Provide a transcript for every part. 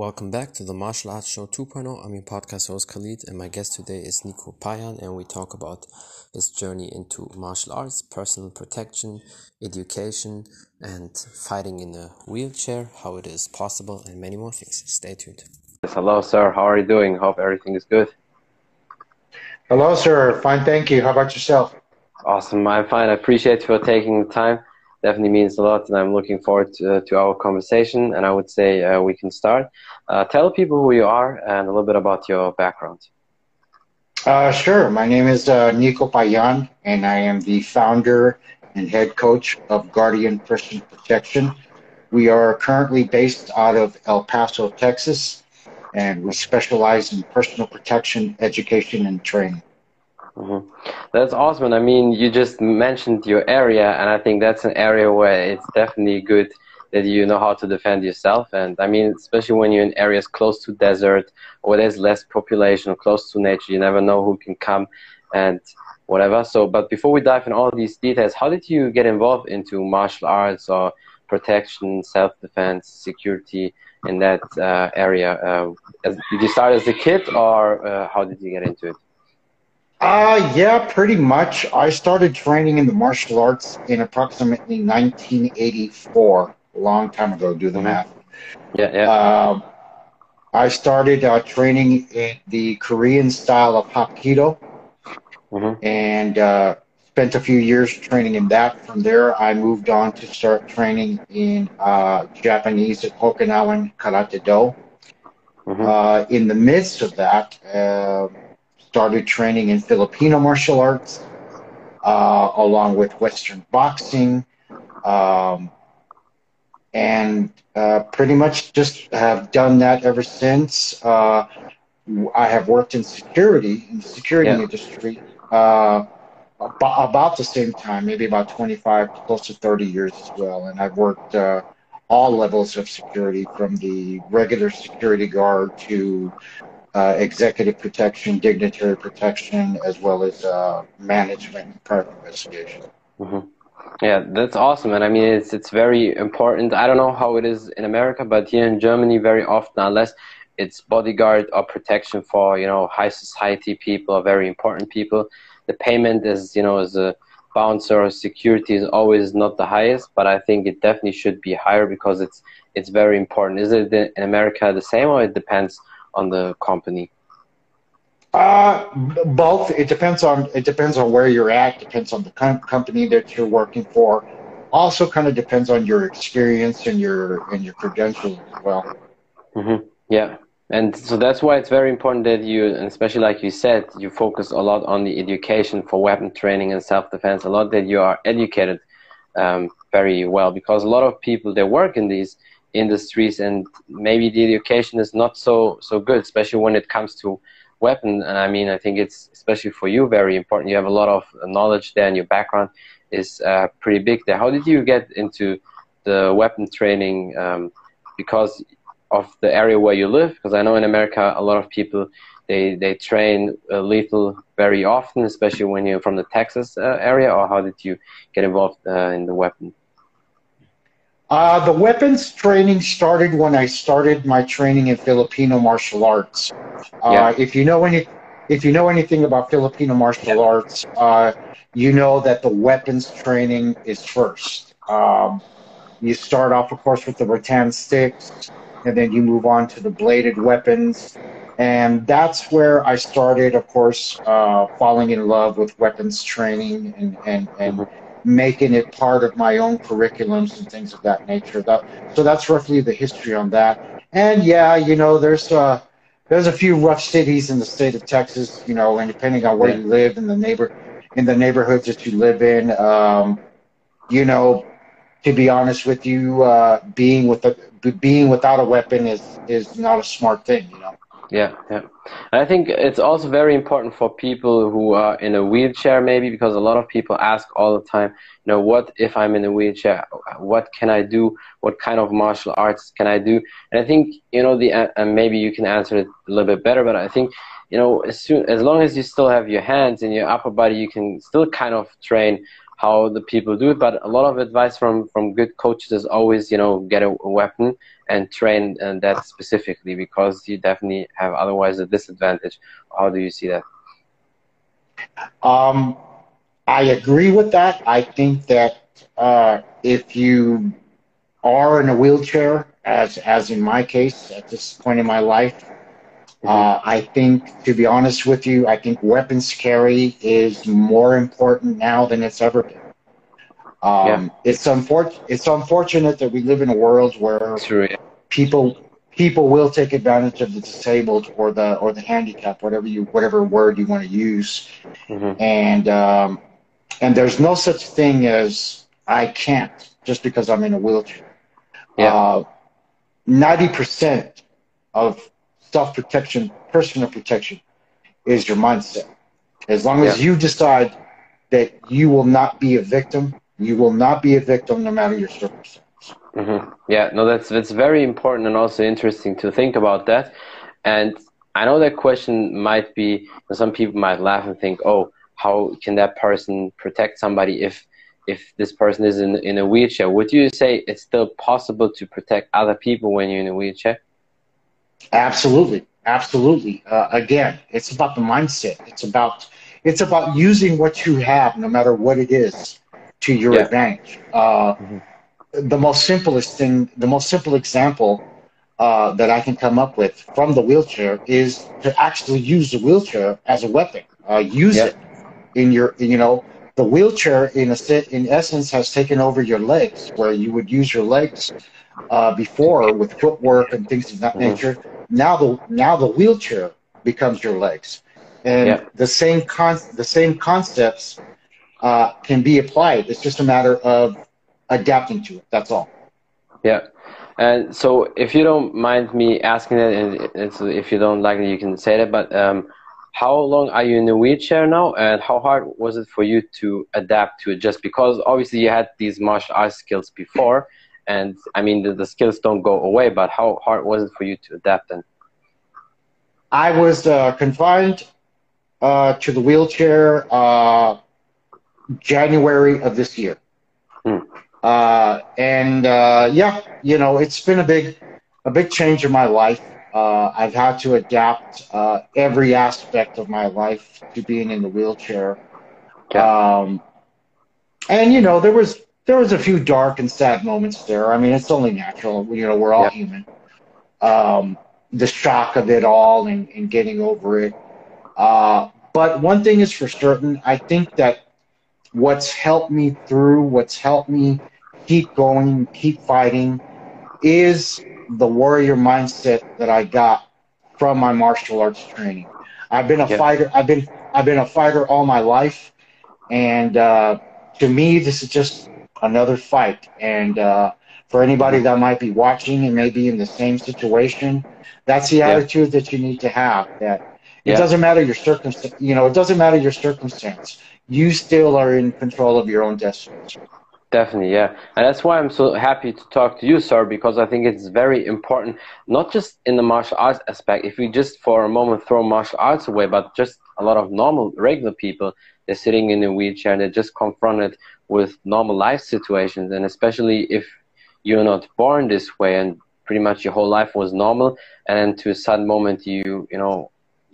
Welcome back to the Martial Arts Show 2.0. I'm your podcast host Khalid, and my guest today is Nico Payan, and we talk about his journey into martial arts, personal protection, education, and fighting in a wheelchair, how it is possible, and many more things. Stay tuned. Yes, hello, sir. How are you doing? Hope everything is good. Hello, sir. Fine, thank you. How about yourself? Awesome. I'm fine. I appreciate you for taking the time definitely means a lot, and I'm looking forward to, uh, to our conversation. And I would say uh, we can start. Uh, tell people who you are and a little bit about your background. Uh, sure. My name is uh, Nico Payan, and I am the founder and head coach of Guardian Personal Protection. We are currently based out of El Paso, Texas, and we specialize in personal protection, education, and training. Mm-hmm. That's awesome. And I mean, you just mentioned your area, and I think that's an area where it's definitely good that you know how to defend yourself. And I mean, especially when you're in areas close to desert or there's less population or close to nature, you never know who can come and whatever. So, but before we dive in all these details, how did you get involved into martial arts or protection, self-defense, security in that uh, area? Uh, did you start as a kid, or uh, how did you get into it? Uh, yeah, pretty much. I started training in the martial arts in approximately 1984, a long time ago, do the math. Yeah, yeah. Um, I started uh, training in the Korean style of Hapkido mm-hmm. and uh, spent a few years training in that. From there, I moved on to start training in uh, Japanese at Okinawan Karate Do. Mm-hmm. Uh, in the midst of that, uh, started training in Filipino martial arts, uh, along with Western boxing, um, and uh, pretty much just have done that ever since. Uh, I have worked in security in the security yeah. industry uh, about, about the same time, maybe about 25, close to 30 years as well, and I've worked uh, all levels of security from the regular security guard to uh, executive protection, dignitary protection, as well as uh, management private investigation. Mm-hmm. Yeah, that's awesome, and I mean it's it's very important. I don't know how it is in America, but here in Germany, very often, unless it's bodyguard or protection for you know high society people or very important people, the payment is you know as a bouncer or security is always not the highest, but I think it definitely should be higher because it's it's very important. Is it in America the same, or it depends on the company? Uh, both. It depends on it depends on where you're at. Depends on the com- company that you're working for. Also, kind of depends on your experience and your and your credentials as well. Mm-hmm. Yeah, and so that's why it's very important that you, and especially like you said, you focus a lot on the education for weapon training and self defense. A lot that you are educated um, very well because a lot of people that work in these industries and maybe the education is not so so good especially when it comes to weapon. And i mean i think it's especially for you very important. You have a lot of knowledge there and your background is uh, pretty big there. How did you get into the weapon training um, because of the area where you live? Because i know in america a lot of people they they train uh, lethal very often especially when you're from the texas uh, area or how did you get involved uh, in the weapon uh, the weapons training started when I started my training in Filipino martial arts. Uh, yeah. If you know any, if you know anything about Filipino martial arts, uh, you know that the weapons training is first. Um, you start off, of course, with the rattan sticks, and then you move on to the bladed weapons. And that's where I started, of course, uh, falling in love with weapons training and, and, and mm-hmm making it part of my own curriculums and things of that nature. That, so that's roughly the history on that. And yeah, you know, there's uh, there's a few rough cities in the state of Texas, you know, and depending on where you live in the neighbor in the neighborhoods that you live in, um, you know, to be honest with you, uh, being with a, being without a weapon is is not a smart thing, you know. Yeah, yeah. And I think it's also very important for people who are in a wheelchair, maybe because a lot of people ask all the time, you know, what if I'm in a wheelchair? What can I do? What kind of martial arts can I do? And I think, you know, the and maybe you can answer it a little bit better, but I think, you know, as soon as long as you still have your hands and your upper body, you can still kind of train how the people do it. But a lot of advice from from good coaches is always, you know, get a, weapon and train and that specifically because you definitely have otherwise a disadvantage. How do you see that? Um, I agree with that. I think that uh, if you are in a wheelchair, as as in my case at this point in my life. Uh, I think, to be honest with you, I think weapons carry is more important now than it's ever been. Um, yeah. It's unfortunate. It's unfortunate that we live in a world where people people will take advantage of the disabled or the or the handicapped, whatever you whatever word you want to use, mm-hmm. and um, and there's no such thing as I can't just because I'm in a wheelchair. Yeah. Uh, 90% of self protection, personal protection, is your mindset. As long as yeah. you decide that you will not be a victim, you will not be a victim no matter your circumstance. Mm-hmm. Yeah, no, that's that's very important and also interesting to think about that. And I know that question might be some people might laugh and think, "Oh, how can that person protect somebody if if this person is in in a wheelchair?" Would you say it's still possible to protect other people when you're in a wheelchair? Absolutely, absolutely. Uh, again, it's about the mindset. It's about it's about using what you have, no matter what it is, to your yeah. advantage. Uh, mm-hmm. The most simplest thing, the most simple example uh, that I can come up with from the wheelchair is to actually use the wheelchair as a weapon. Uh, use it in your, you know, the wheelchair in a in essence has taken over your legs, where you would use your legs uh, before with footwork and things of that mm-hmm. nature. Now the now the wheelchair becomes your legs, and yeah. the same con the same concepts uh, can be applied. It's just a matter of adapting to it. That's all. Yeah. And so, if you don't mind me asking it, and if you don't like it, you can say that. But um, how long are you in a wheelchair now, and how hard was it for you to adapt to it? Just because obviously you had these martial arts skills before, and I mean the, the skills don't go away. But how hard was it for you to adapt then? I was uh, confined uh, to the wheelchair uh, January of this year. Hmm. Uh, and uh, yeah, you know, it's been a big, a big change in my life. Uh, I've had to adapt uh, every aspect of my life to being in the wheelchair. Um, and you know, there was there was a few dark and sad moments there. I mean, it's only natural. You know, we're all yeah. human. Um, the shock of it all and, and getting over it. Uh, but one thing is for certain, I think that what's helped me through, what's helped me keep going, keep fighting, is the warrior mindset that I got from my martial arts training. I've been a yeah. fighter. I've been I've been a fighter all my life, and uh, to me, this is just another fight. And uh, for anybody that might be watching and maybe in the same situation, that's the yeah. attitude that you need to have. That it yeah. doesn't matter your circumstance. You know, it doesn't matter your circumstance you still are in control of your own destiny. Definitely, yeah. And that's why I'm so happy to talk to you, sir, because I think it's very important, not just in the martial arts aspect. If we just for a moment throw martial arts away, but just a lot of normal, regular people, they're sitting in a wheelchair and they're just confronted with normal life situations. And especially if you're not born this way and pretty much your whole life was normal, and then to a sudden moment you, you know,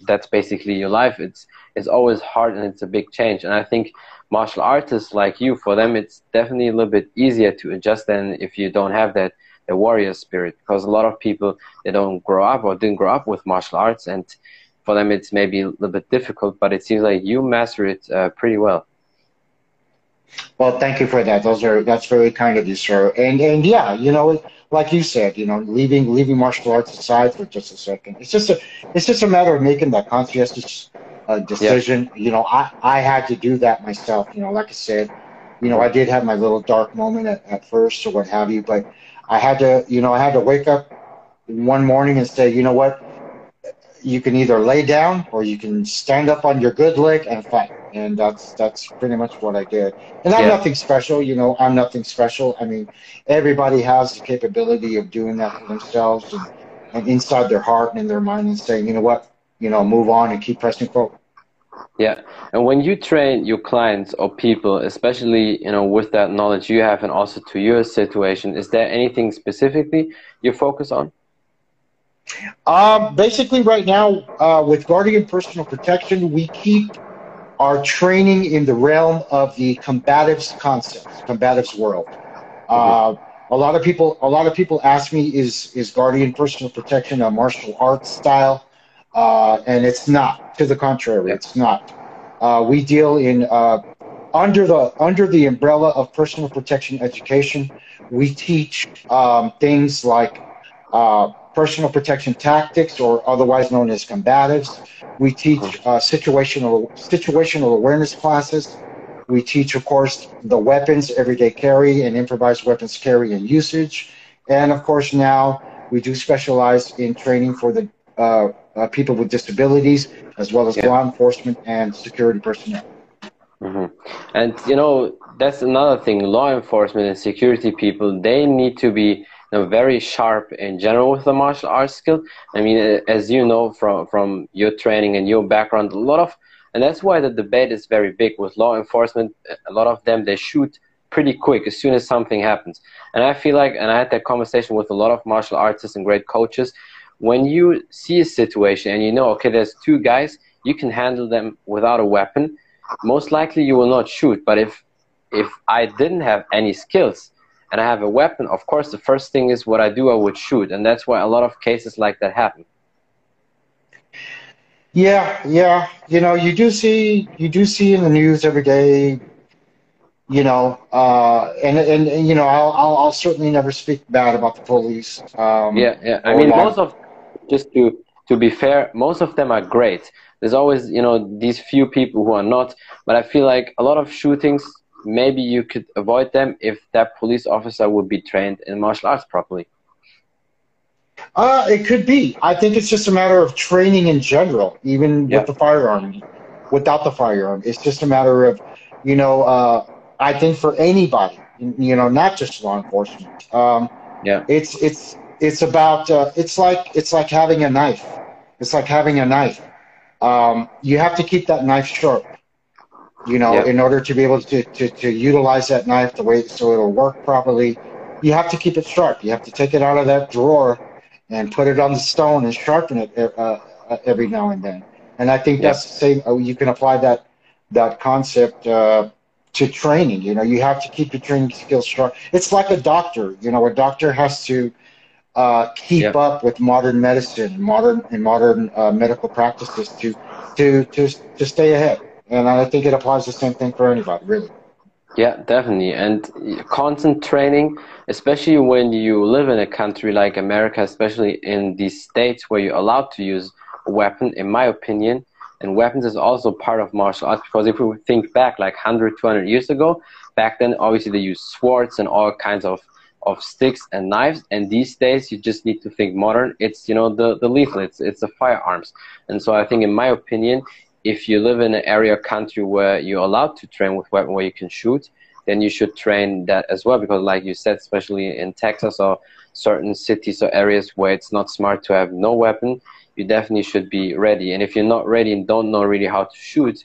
that's basically your life. It's it's always hard and it's a big change. And I think martial artists like you, for them, it's definitely a little bit easier to adjust than if you don't have that the warrior spirit. Because a lot of people they don't grow up or didn't grow up with martial arts, and for them it's maybe a little bit difficult. But it seems like you master it uh, pretty well. Well, thank you for that. Those are that's very kind of you, sir. And and yeah, you know, like you said, you know, leaving leaving martial arts aside for just a second. It's just a it's just a matter of making that conscientious uh, decision. You know, I I had to do that myself. You know, like I said, you know, I did have my little dark moment at, at first or what have you, but I had to, you know, I had to wake up one morning and say, you know what, you can either lay down or you can stand up on your good leg and fight. And that's that's pretty much what I did. And I'm yeah. nothing special, you know. I'm nothing special. I mean, everybody has the capability of doing that for themselves and, and inside their heart and in their mind and saying, you know what, you know, move on and keep pressing forward. Yeah, and when you train your clients or people, especially you know with that knowledge you have, and also to your situation, is there anything specifically you focus on? Um, basically, right now uh, with Guardian Personal Protection, we keep our training in the realm of the combatives concepts, combatives world. Uh, a lot of people, a lot of people ask me, is is Guardian Personal Protection a martial arts style? Uh, and it's not. To the contrary, it's not. Uh, we deal in uh, under the under the umbrella of personal protection education. We teach um, things like uh, personal protection tactics, or otherwise known as combatives. We teach uh, situational situational awareness classes. We teach, of course, the weapons, everyday carry, and improvised weapons carry and usage. And of course, now we do specialize in training for the uh, uh, people with disabilities, as well as yeah. law enforcement and security personnel. Mm-hmm. And you know that's another thing. Law enforcement and security people they need to be very sharp in general with the martial arts skill. I mean, as you know from from your training and your background, a lot of and that's why the debate is very big with law enforcement. A lot of them they shoot pretty quick as soon as something happens. And I feel like, and I had that conversation with a lot of martial artists and great coaches when you see a situation and you know, okay, there's two guys, you can handle them without a weapon. Most likely, you will not shoot. But if if I didn't have any skills and I have a weapon, of course, the first thing is what I do, I would shoot, and that's why a lot of cases like that happen. Yeah, yeah. You know, you do see you do see in the news every day. You know, uh, and, and, and you know, I'll, I'll, I'll certainly never speak bad about the police. Um, yeah, yeah. I mean, most of just to to be fair, most of them are great. There's always you know these few people who are not, but I feel like a lot of shootings maybe you could avoid them if that police officer would be trained in martial arts properly. Uh, it could be. I think it's just a matter of training in general, even yeah. with the firearm, without the firearm. It's just a matter of, you know, uh, I think for anybody, you know, not just law enforcement. Um, yeah. It's it's it's about uh, it's like it's like having a knife. It's like having a knife. Um, you have to keep that knife sharp. You know, yep. in order to be able to, to, to utilize that knife the way so it'll work properly, you have to keep it sharp. You have to take it out of that drawer and put it on the stone and sharpen it uh, uh every now and then. And I think yep. that's the same. Uh, you can apply that that concept uh, to training. You know, you have to keep your training skills sharp. It's like a doctor. You know, a doctor has to uh, keep yep. up with modern medicine, modern and modern uh, medical practices to to to to stay ahead. And I think it applies the same thing for anybody, really. Yeah, definitely. And constant training, especially when you live in a country like America, especially in these states where you're allowed to use a weapon, in my opinion, and weapons is also part of martial arts because if we think back like 100, 200 years ago, back then obviously they used swords and all kinds of of sticks and knives and these days you just need to think modern it's you know the the lethal it's it's the firearms and so i think in my opinion if you live in an area country where you're allowed to train with weapon where you can shoot then you should train that as well because like you said especially in texas or certain cities or areas where it's not smart to have no weapon you definitely should be ready. And if you're not ready and don't know really how to shoot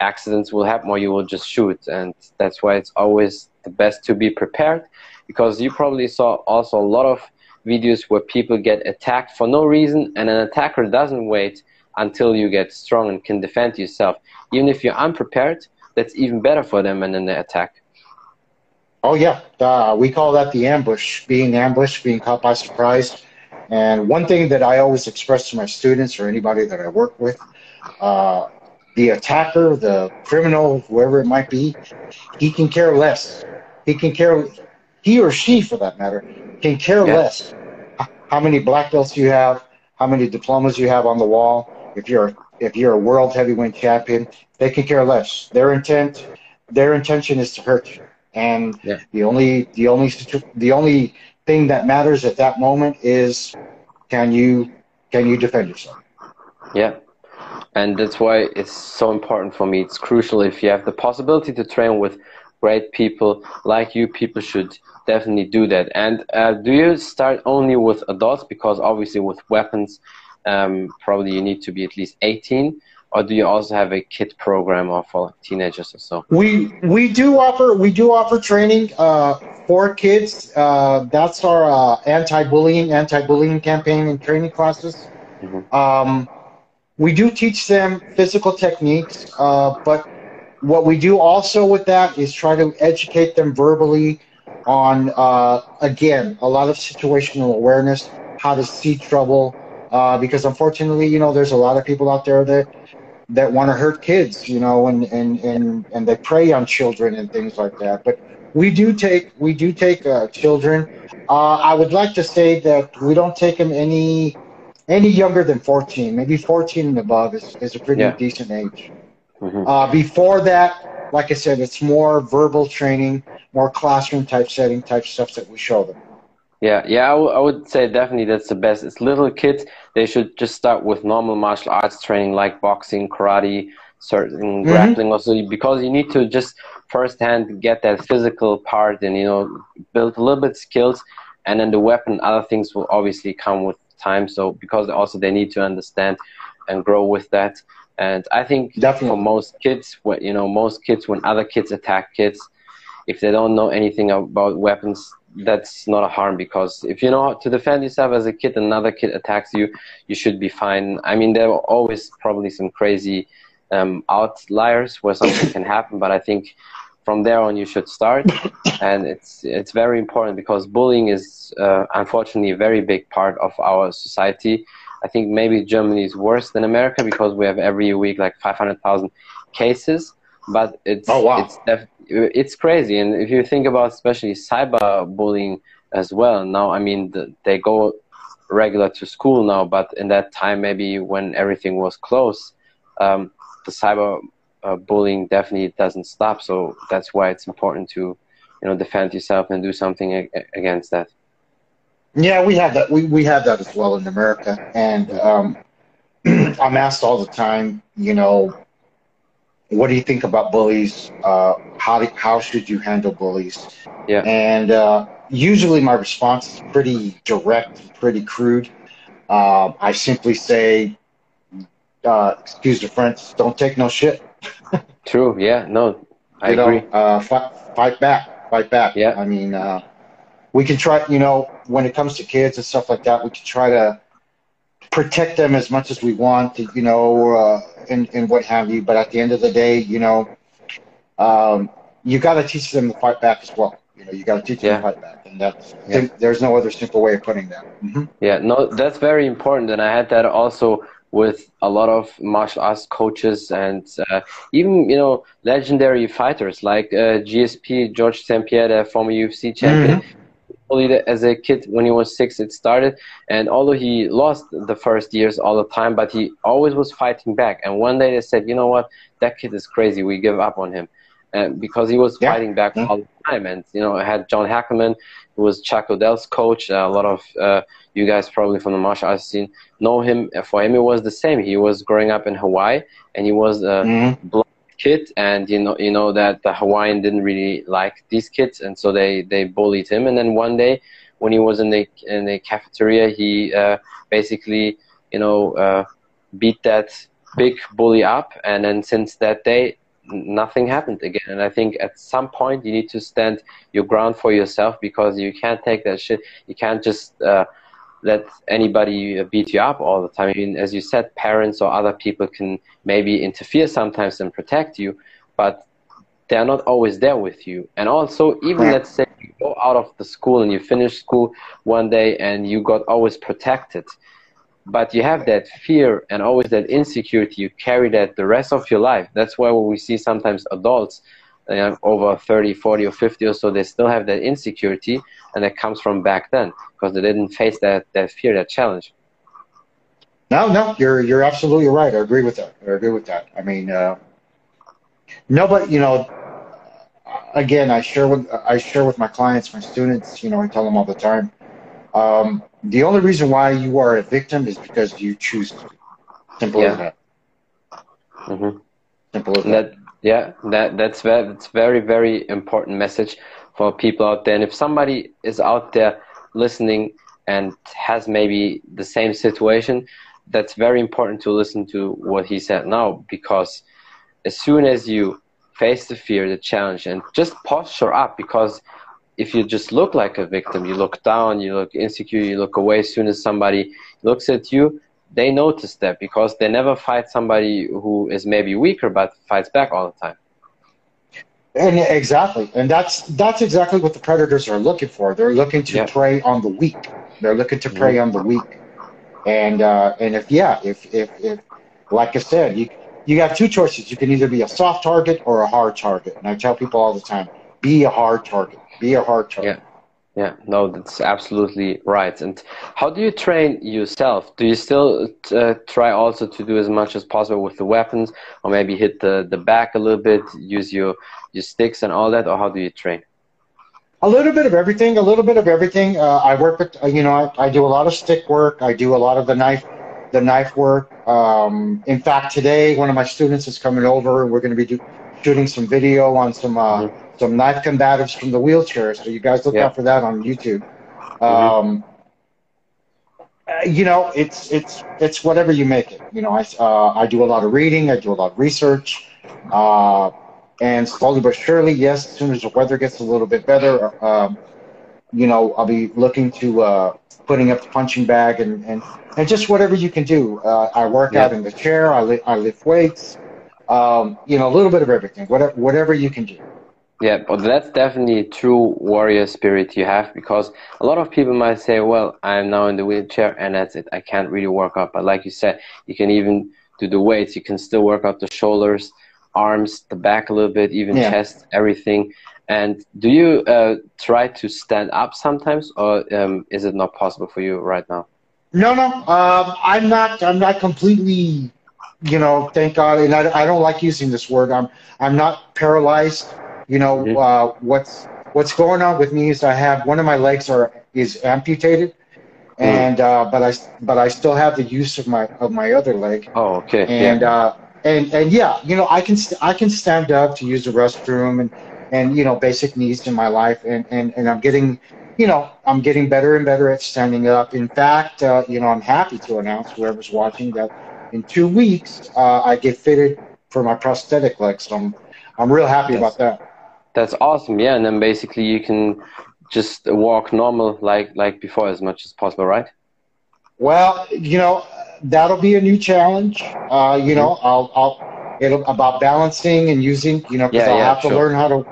accidents will happen or you will just shoot. And that's why it's always the best to be prepared because you probably saw also a lot of videos where people get attacked for no reason and an attacker doesn't wait until you get strong and can defend yourself. Even if you're unprepared, that's even better for them and then they attack. Oh yeah, uh, we call that the ambush, being ambushed, being caught by surprise. And one thing that I always express to my students or anybody that I work with, uh, the attacker, the criminal, whoever it might be, he can care less. He can care he or she, for that matter, can care yeah. less how many black belts you have, how many diplomas you have on the wall. If you're if you're a world heavyweight champion, they can care less. Their intent, their intention is to hurt you, and yeah. the only the only the only thing that matters at that moment is can you can you defend yourself? Yeah. And that's why it's so important for me. It's crucial if you have the possibility to train with great people like you, people should definitely do that. And uh, do you start only with adults? Because obviously with weapons, um, probably you need to be at least 18. or do you also have a kid program or for teenagers or so? We we do offer we do offer training uh, for kids. Uh, that's our uh, anti-bullying anti-bullying campaign and training classes. Mm-hmm. Um, we do teach them physical techniques, uh, but what we do also with that is try to educate them verbally on uh, again a lot of situational awareness, how to see trouble. Uh, because unfortunately, you know, there's a lot of people out there that that want to hurt kids, you know, and, and, and, and they prey on children and things like that. But we do take we do take uh, children. Uh, I would like to say that we don't take them any any younger than 14. Maybe 14 and above is, is a pretty yeah. decent age. Mm-hmm. Uh, before that, like I said, it's more verbal training, more classroom type setting type stuff that we show them. Yeah, yeah, I, w- I would say definitely that's the best. It's little kids. They should just start with normal martial arts training like boxing, karate, certain mm-hmm. grappling also because you need to just firsthand get that physical part and you know build a little bit skills and then the weapon other things will obviously come with time so because also they need to understand and grow with that and i think Definitely. for most kids you know most kids when other kids attack kids if they don't know anything about weapons that's not a harm because if you know how to defend yourself as a kid another kid attacks you you should be fine. I mean there are always probably some crazy um, outliers where something can happen but i think from there on you should start. And it's it's very important because bullying is uh, unfortunately a very big part of our society. I think maybe germany is worse than america because we have every week like 500000 cases but it's oh, wow. it's def- it's crazy. And if you think about especially cyber bullying as well now i mean the, they go regular to school now but in that time maybe when everything was closed um, the cyber uh, bullying definitely doesn't stop. So that's why it's important to you know defend yourself and do something against that. Yeah we have that we, we have that as well in america. And um, i'm asked all the time you know what do you think about bullies? Uh, how do, how should you handle bullies? Yeah. And uh, usually my response is pretty direct, pretty crude. Uh, I simply say, uh, excuse the French, don't take no shit. True. Yeah. No, I you agree. Know, uh, fight, fight back. Fight back. Yeah. I mean, uh, we can try. You know, when it comes to kids and stuff like that, we can try to protect them as much as we want, you know, uh, and, and what have you. But at the end of the day, you know, um, you got to teach them to fight back as well. You know, you got to teach them yeah. to fight back, and that's yeah. there's no other simple way of putting that. Mm-hmm. Yeah, no, that's very important, and I had that also with a lot of martial arts coaches and uh, even you know legendary fighters like uh, GSP George St Pierre, the former UFC champion. Mm-hmm bullied as a kid when he was six it started. And although he lost the first years all the time but he always was fighting back. And one day they said you know what? That kid is crazy. We give up on him. And because he was yeah. fighting back yeah. all the time. And you know I had John Hackleman who was Chuck Liddell's coach. Uh, a lot of uh, you guys probably from the martial arts scene know him. For him it was the same. He was growing up in Hawaii and he was a mm-hmm kid, and you know you know that the Hawaiian didn't really like these kids, and so they they bullied him. And then one day, when he was in the in the cafeteria, he uh, basically you know uh, beat that big bully up, and then since that day, nothing happened again. And I think at some point you need to stand your ground for yourself because you can't take that shit. You can't just uh, let anybody beat you up all the time. I mean, as you said, parents or other people can maybe interfere sometimes and protect you, but they're not always there with you. And also, even let's say you go out of the school and you finish school one day and you got always protected, but you have that fear and always that insecurity. You carry that the rest of your life. That's why we see sometimes adults uh, over 30, 40, or 50 or so, they still have that insecurity, and that comes from back then because they didn't face that, that fear, that challenge. No, no, you're you're absolutely right. I agree with that. I agree with that. I mean, uh, no, but you know, again, I share with I share with my clients, my students. You know, I tell them all the time. Um, the only reason why you are a victim is because you choose to. Simple yeah. as that. Mm-hmm. Simple as that. that yeah, that that's very, that's very very important message for people out there. And if somebody is out there listening and has maybe the same situation, that's very important to listen to what he said now because as soon as you face the fear, the challenge, and just posture up because if you just look like a victim, you look down, you look insecure, you look away as soon as somebody looks at you, they notice that because they never fight somebody who is maybe weaker but fights back all the time. And exactly, and that's that's exactly what the predators are looking for. They're looking to prey on the weak. They're looking to prey on the weak. And uh, and if yeah, if if if like I said, you you have two choices. You can either be a soft target or a hard target. And I tell people all the time, be a hard target. Be a hard target. Yeah. Yeah, no, that's absolutely right. And how do you train yourself? Do you still uh, try also to do as much as possible with the weapons, or maybe hit the, the back a little bit, use your your sticks and all that, or how do you train? A little bit of everything. A little bit of everything. Uh, I work with, you know, I, I, do a lot of stick work. I do a lot of the knife, the knife work. Um, in fact, today one of my students is coming over, and we're going to be do, shooting some video on some. Uh, mm -hmm some knife combatives from the wheelchair. So you guys look yeah. out for that on YouTube. Mm-hmm. Um, you know, it's it's it's whatever you make it. You know, I uh, I do a lot of reading, I do a lot of research, uh, and slowly but surely, yes, as soon as the weather gets a little bit better, um, you know, I'll be looking to uh, putting up the punching bag and and, and just whatever you can do. Uh, I work yeah. out in the chair, I li- I lift weights, um, you know, a little bit of everything, whatever whatever you can do. Yeah, but that's definitely a true warrior spirit you have because a lot of people might say, well, I'm now in the wheelchair and that's it. I can't really work out. But like you said, you can even do the weights. You can still work out the shoulders, arms, the back a little bit, even yeah. chest, everything. And do you uh, try to stand up sometimes or um, is it not possible for you right now? No, no. Um, I'm not, I'm not completely, you know, thank God. And I, I don't like using this word. I'm, I'm not paralyzed you know, mm-hmm. uh, what's what's going on with me is I have one of my legs are is amputated, mm. and uh, but I but I still have the use of my of my other leg. Oh, okay. And yeah. uh, and and yeah, you know, I can st- I can stand up to use the restroom and and you know basic needs in my life, and and and I'm getting. You know, I'm getting better and better at standing up. In fact, uh, you know, I'm happy to announce whoever's watching that in two weeks uh, I get fitted for my prosthetic leg. So I'm, I'm real happy about that. That's awesome. Yeah, and then basically you can just walk normal like like before as much as possible, right? Well, you know, that'll be a new challenge. Uh, you know, I'll I'll it'll about balancing and using, you know, because yeah, I'll yeah, have to sure. learn how to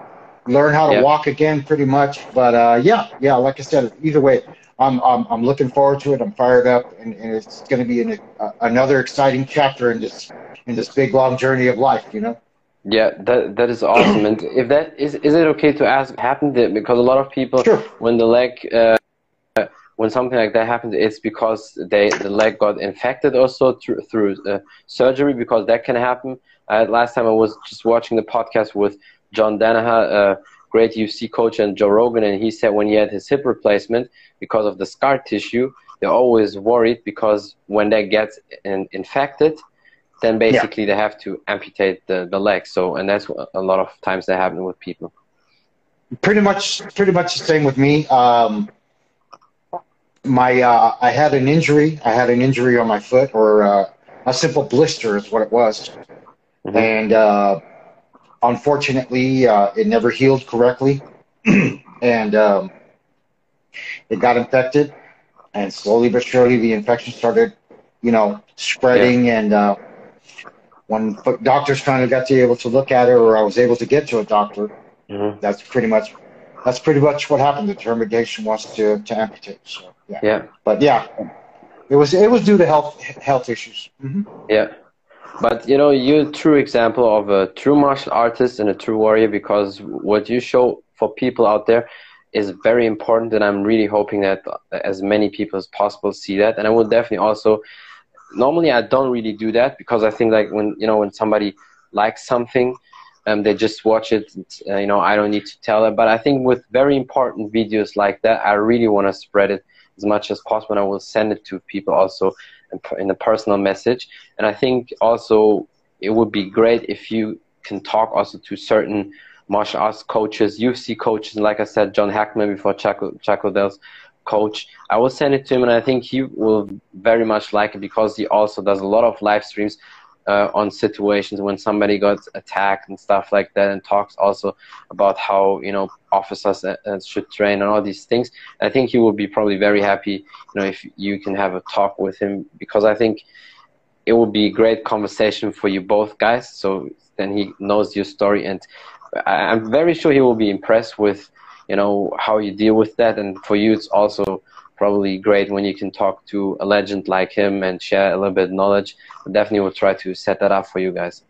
learn how to yeah. walk again pretty much. But uh, yeah, yeah, like I said, either way, I'm I'm, I'm looking forward to it. I'm fired up, and, and it's going to be an, uh, another exciting chapter in this in this big long journey of life. You know. Yeah, that that is awesome. and if that is, is it okay to ask? Happened it because a lot of people, sure. when the leg, uh, when something like that happens, it's because they the leg got infected also through through uh, surgery because that can happen. Uh, last time I was just watching the podcast with John Danaher, a great UFC coach, and Joe Rogan, and he said when he had his hip replacement because of the scar tissue, they're always worried because when that gets in, infected then basically yeah. they have to amputate the, the leg. So, and that's a lot of times that happen with people. Pretty much, pretty much the same with me. Um, my, uh, I had an injury. I had an injury on my foot, or uh, a simple blister is what it was, mm-hmm. and uh, unfortunately, uh, it never healed correctly, and um, it got infected, and slowly but surely the infection started, you know, spreading, yeah. and uh, when doctors finally got to be able to look at her, or I was able to get to a doctor, mm-hmm. that's pretty much that's pretty much what happened. The determination was to, to amputate. So yeah. yeah. But yeah, it was it was due to health health issues. Mm-hmm. Yeah. But you know, you're a true example of a true martial artist and a true warrior because what you show for people out there is very important, and I'm really hoping that as many people as possible see that. And I will definitely also normally I don't really do that because I think like when you know when somebody likes something, um, they just watch it. Uh, you know, I don't need to tell them. But I think with very important videos like that, I really want to spread it as much as possible. And I will send it to people also in a personal message. And I think also it would be great if you can talk also to certain martial arts coaches, UFC coaches, like I said, John Hackleman before Chuck, Chuck Liddell's coach. I will send it to him, and I think he will very much like it because he also does a lot of live streams uh, on situations when somebody got attacked and stuff like that, and talks also about how you know officers uh, uh, should train and all these things. I think he will be probably very happy, you know, if you can have a talk with him because I think it will be a great conversation for you both guys. So then he knows your story, and I'm very sure he will be impressed with you know how you deal with that, and for you it's also probably great when you can talk to a legend like him and share a little bit of knowledge. I definitely will try to set that up for you guys.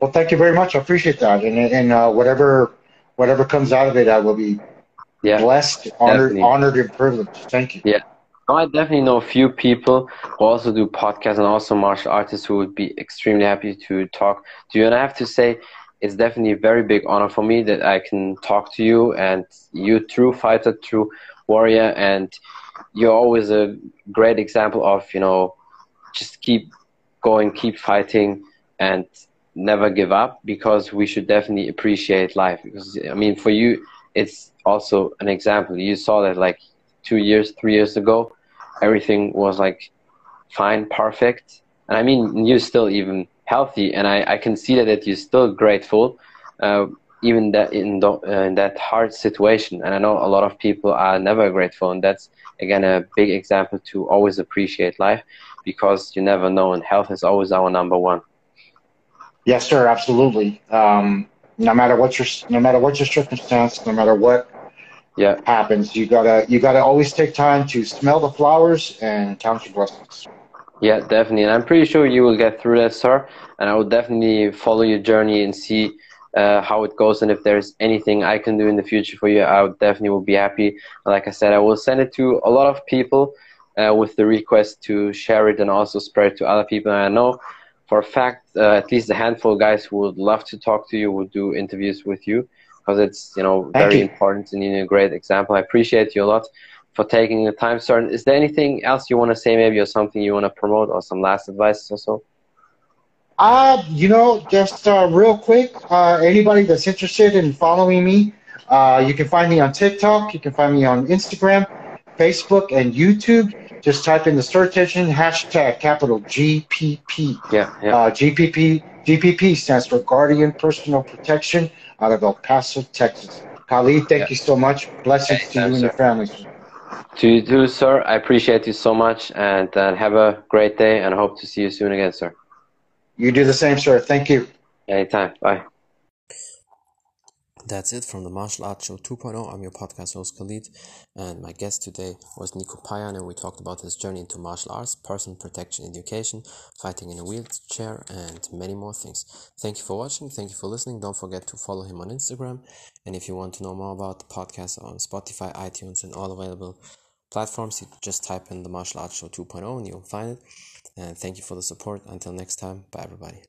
Well, thank you very much. I appreciate that, and and uh, whatever whatever comes out of it, I will be yeah, blessed, honored, definitely. honored, and privileged. Thank you. Yeah. I definitely know a few people who also do podcasts and also martial artists who would be extremely happy to talk to you. And I have to say, it's definitely a very big honor for me that I can talk to you and you, true fighter, true warrior, and you're always a great example of you know just keep going, keep fighting, and never give up because we should definitely appreciate life. Because I mean, for you, it's also an example. You saw that like two years, three years ago, everything was like fine, perfect, and I mean, you're still even healthy, and I, I can see that, that you're still grateful. Uh, even that in, the, uh, in that hard situation. And I know a lot of people are never grateful, and that's again a big example to always appreciate life because you never know, and health is always our number one. Yes, sir, absolutely. Um, no matter what your no matter what your circumstance, no matter what yeah. happens, you gotta you gotta always take time to smell the flowers and count your blessings. Yeah, definitely, and I'm pretty sure you will get through that, sir. And I will definitely follow your journey and see uh, how it goes and if there's anything I can do in the future for you, I would definitely will be happy. Like I said, I will send it to a lot of people uh, with the request to share it and also spread it to other people. And I know for a fact, uh, at least a handful of guys who would love to talk to you, would do interviews with you because it's you know very you. important and you're a great example. I appreciate you a lot for taking the time, sir. Is there anything else you want to say, maybe, or something you want to promote, or some last advice or so? Uh, you know, just uh, real quick, uh, anybody that's interested in following me, uh, you can find me on TikTok, you can find me on Instagram, Facebook, and YouTube. Just type in the search engine hashtag capital GPP. Yeah, yeah. Uh, GPP GPP stands for Guardian Personal Protection out of El Paso, Texas. Khalid, thank yeah. you so much. Blessings to you and your family. To you too, sir. I appreciate you so much, and uh, have a great day, and hope to see you soon again, sir. You do the same, sir. Thank you. Anytime. Bye. That's it from the Martial Arts Show 2.0. I'm your podcast host Khalid, and my guest today was Nico Payan, and we talked about his journey into martial arts, personal protection education, fighting in a wheelchair, and many more things. Thank you for watching. Thank you for listening. Don't forget to follow him on Instagram. And if you want to know more about the podcast on Spotify, iTunes, and all available platforms, you just type in the Martial Arts Show 2.0 and you'll find it. And thank you for the support. Until next time, bye everybody.